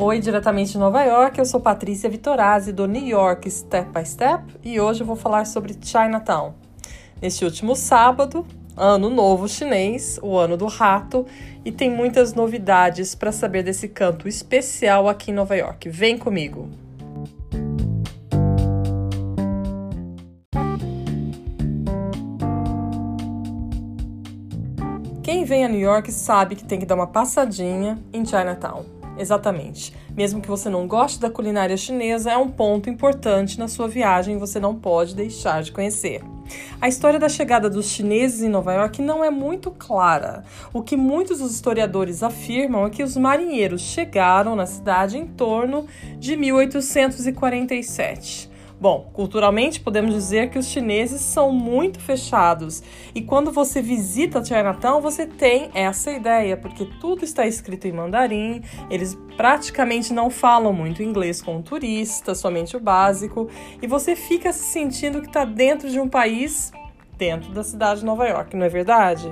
Oi, diretamente de Nova York, eu sou Patrícia Vitorazzi do New York Step by Step e hoje eu vou falar sobre Chinatown. Neste último sábado, ano novo chinês, o ano do rato, e tem muitas novidades para saber desse canto especial aqui em Nova York. Vem comigo! Quem vem a New York sabe que tem que dar uma passadinha em Chinatown. Exatamente. Mesmo que você não goste da culinária chinesa, é um ponto importante na sua viagem e você não pode deixar de conhecer. A história da chegada dos chineses em Nova York não é muito clara. O que muitos dos historiadores afirmam é que os marinheiros chegaram na cidade em torno de 1847. Bom, culturalmente podemos dizer que os chineses são muito fechados e quando você visita Chinatown você tem essa ideia, porque tudo está escrito em mandarim, eles praticamente não falam muito inglês com o turista, somente o básico, e você fica se sentindo que está dentro de um país dentro da cidade de Nova York, não é verdade?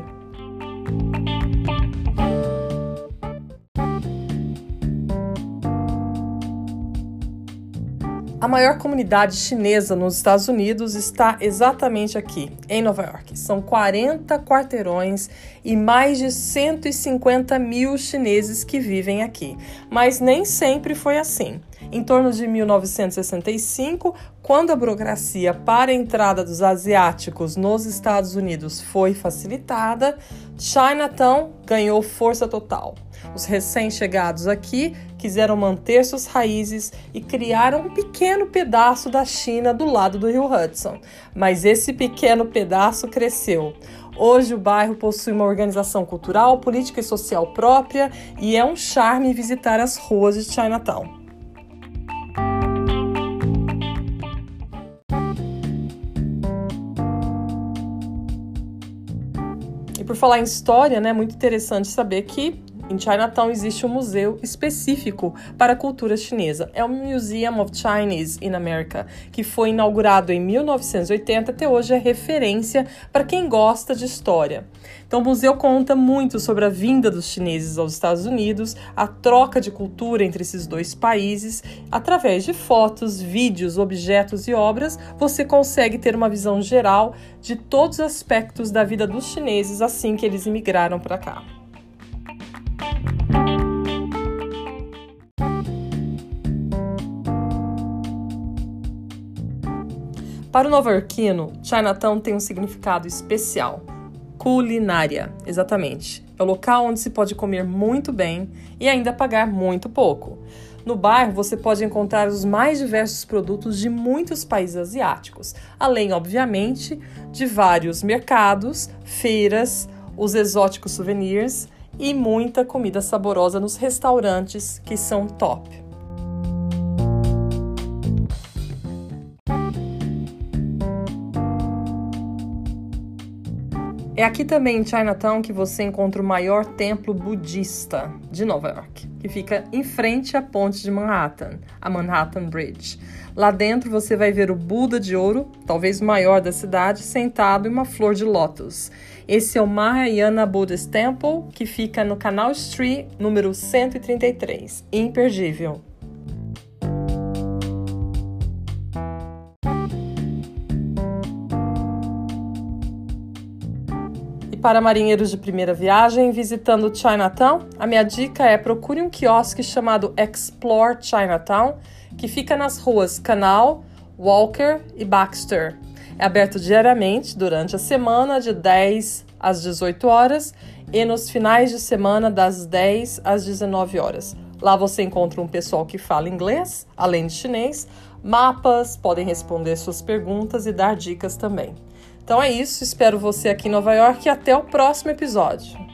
A maior comunidade chinesa nos Estados Unidos está exatamente aqui, em Nova York. São 40 quarteirões e mais de 150 mil chineses que vivem aqui. Mas nem sempre foi assim. Em torno de 1965, quando a burocracia para a entrada dos asiáticos nos Estados Unidos foi facilitada, Chinatown ganhou força total. Os recém-chegados aqui quiseram manter suas raízes e criaram um pequeno pedaço da China do lado do rio Hudson. Mas esse pequeno pedaço cresceu. Hoje o bairro possui uma organização cultural, política e social própria e é um charme visitar as ruas de Chinatown. E por falar em história, né, é muito interessante saber que em Chinatown existe um museu específico para a cultura chinesa. É o Museum of Chinese in America, que foi inaugurado em 1980 até hoje é referência para quem gosta de história. Então, o museu conta muito sobre a vinda dos chineses aos Estados Unidos, a troca de cultura entre esses dois países. Através de fotos, vídeos, objetos e obras, você consegue ter uma visão geral de todos os aspectos da vida dos chineses assim que eles imigraram para cá. Para o nova-iorquino, Chinatown tem um significado especial. Culinária, exatamente. É o local onde se pode comer muito bem e ainda pagar muito pouco. No bairro, você pode encontrar os mais diversos produtos de muitos países asiáticos, além, obviamente, de vários mercados, feiras, os exóticos souvenirs e muita comida saborosa nos restaurantes que são top. É aqui também em Chinatown que você encontra o maior templo budista de Nova York, que fica em frente à ponte de Manhattan, a Manhattan Bridge. Lá dentro você vai ver o Buda de ouro, talvez o maior da cidade, sentado em uma flor de lótus. Esse é o Mahayana Buddhist Temple, que fica no Canal Street, número 133. Imperdível. Para marinheiros de primeira viagem visitando Chinatown, a minha dica é procure um quiosque chamado Explore Chinatown, que fica nas ruas Canal, Walker e Baxter. É aberto diariamente durante a semana de 10 às 18 horas e nos finais de semana das 10 às 19 horas. Lá você encontra um pessoal que fala inglês, além de chinês, mapas, podem responder suas perguntas e dar dicas também. Então é isso, espero você aqui em Nova York e até o próximo episódio.